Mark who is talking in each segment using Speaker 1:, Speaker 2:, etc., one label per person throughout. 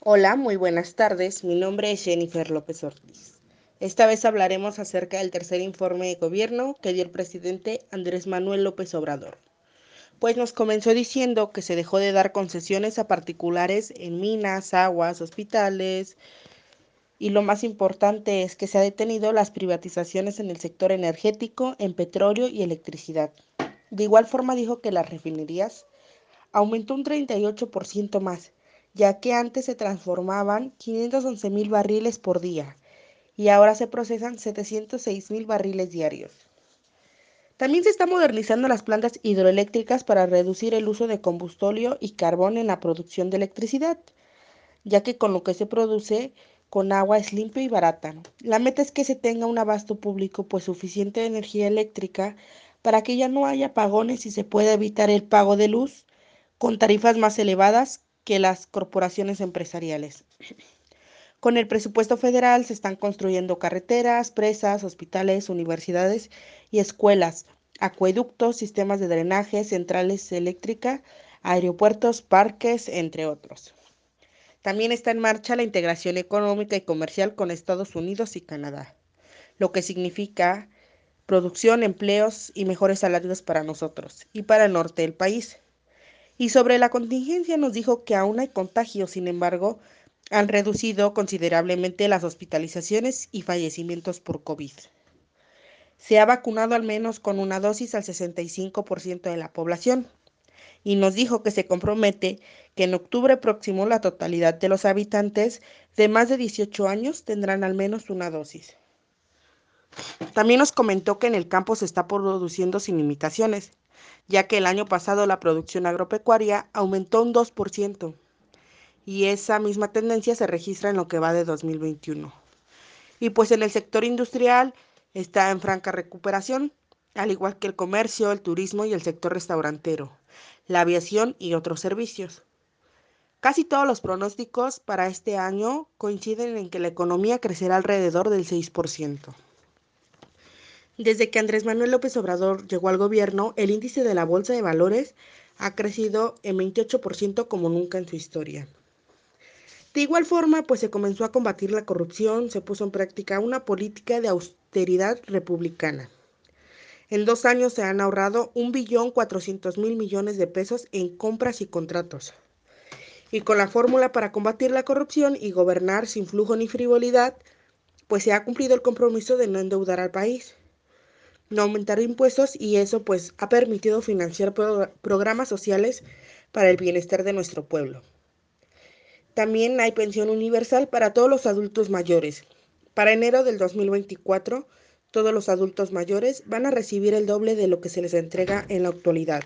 Speaker 1: Hola, muy buenas tardes. Mi nombre es Jennifer López Ortiz. Esta vez hablaremos acerca del tercer informe de gobierno que dio el presidente Andrés Manuel López Obrador. Pues nos comenzó diciendo que se dejó de dar concesiones a particulares en minas, aguas, hospitales, y lo más importante es que se ha detenido las privatizaciones en el sector energético, en petróleo y electricidad. De igual forma dijo que las refinerías aumentó un 38% más ya que antes se transformaban 511 mil barriles por día y ahora se procesan 706 mil barriles diarios. También se está modernizando las plantas hidroeléctricas para reducir el uso de combustóleo y carbón en la producción de electricidad, ya que con lo que se produce con agua es limpio y barata. La meta es que se tenga un abasto público pues suficiente de energía eléctrica para que ya no haya apagones y se pueda evitar el pago de luz con tarifas más elevadas que las corporaciones empresariales. Con el presupuesto federal se están construyendo carreteras, presas, hospitales, universidades y escuelas, acueductos, sistemas de drenaje, centrales eléctricas, aeropuertos, parques, entre otros. También está en marcha la integración económica y comercial con Estados Unidos y Canadá, lo que significa producción, empleos y mejores salarios para nosotros y para el norte del país. Y sobre la contingencia nos dijo que aún hay contagios, sin embargo, han reducido considerablemente las hospitalizaciones y fallecimientos por COVID. Se ha vacunado al menos con una dosis al 65% de la población y nos dijo que se compromete que en octubre próximo la totalidad de los habitantes de más de 18 años tendrán al menos una dosis. También nos comentó que en el campo se está produciendo sin limitaciones, ya que el año pasado la producción agropecuaria aumentó un 2% y esa misma tendencia se registra en lo que va de 2021. Y pues en el sector industrial está en franca recuperación, al igual que el comercio, el turismo y el sector restaurantero, la aviación y otros servicios. Casi todos los pronósticos para este año coinciden en que la economía crecerá alrededor del 6%. Desde que Andrés Manuel López Obrador llegó al gobierno, el índice de la Bolsa de Valores ha crecido en 28% como nunca en su historia. De igual forma, pues se comenzó a combatir la corrupción, se puso en práctica una política de austeridad republicana. En dos años se han ahorrado un billón cuatrocientos mil millones de pesos en compras y contratos. Y con la fórmula para combatir la corrupción y gobernar sin flujo ni frivolidad, pues se ha cumplido el compromiso de no endeudar al país no aumentar impuestos y eso pues ha permitido financiar programas sociales para el bienestar de nuestro pueblo. También hay pensión universal para todos los adultos mayores. Para enero del 2024, todos los adultos mayores van a recibir el doble de lo que se les entrega en la actualidad.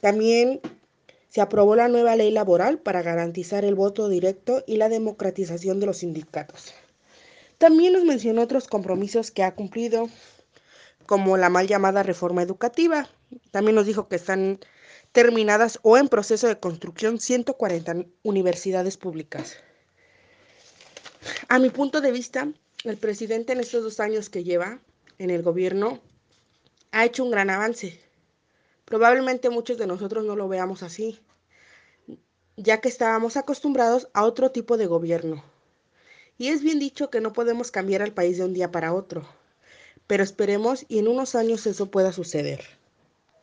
Speaker 1: También se aprobó la nueva ley laboral para garantizar el voto directo y la democratización de los sindicatos. También nos mencionó otros compromisos que ha cumplido, como la mal llamada reforma educativa. También nos dijo que están terminadas o en proceso de construcción 140 universidades públicas. A mi punto de vista, el presidente en estos dos años que lleva en el gobierno ha hecho un gran avance. Probablemente muchos de nosotros no lo veamos así, ya que estábamos acostumbrados a otro tipo de gobierno. Y es bien dicho que no podemos cambiar al país de un día para otro pero esperemos y en unos años eso pueda suceder.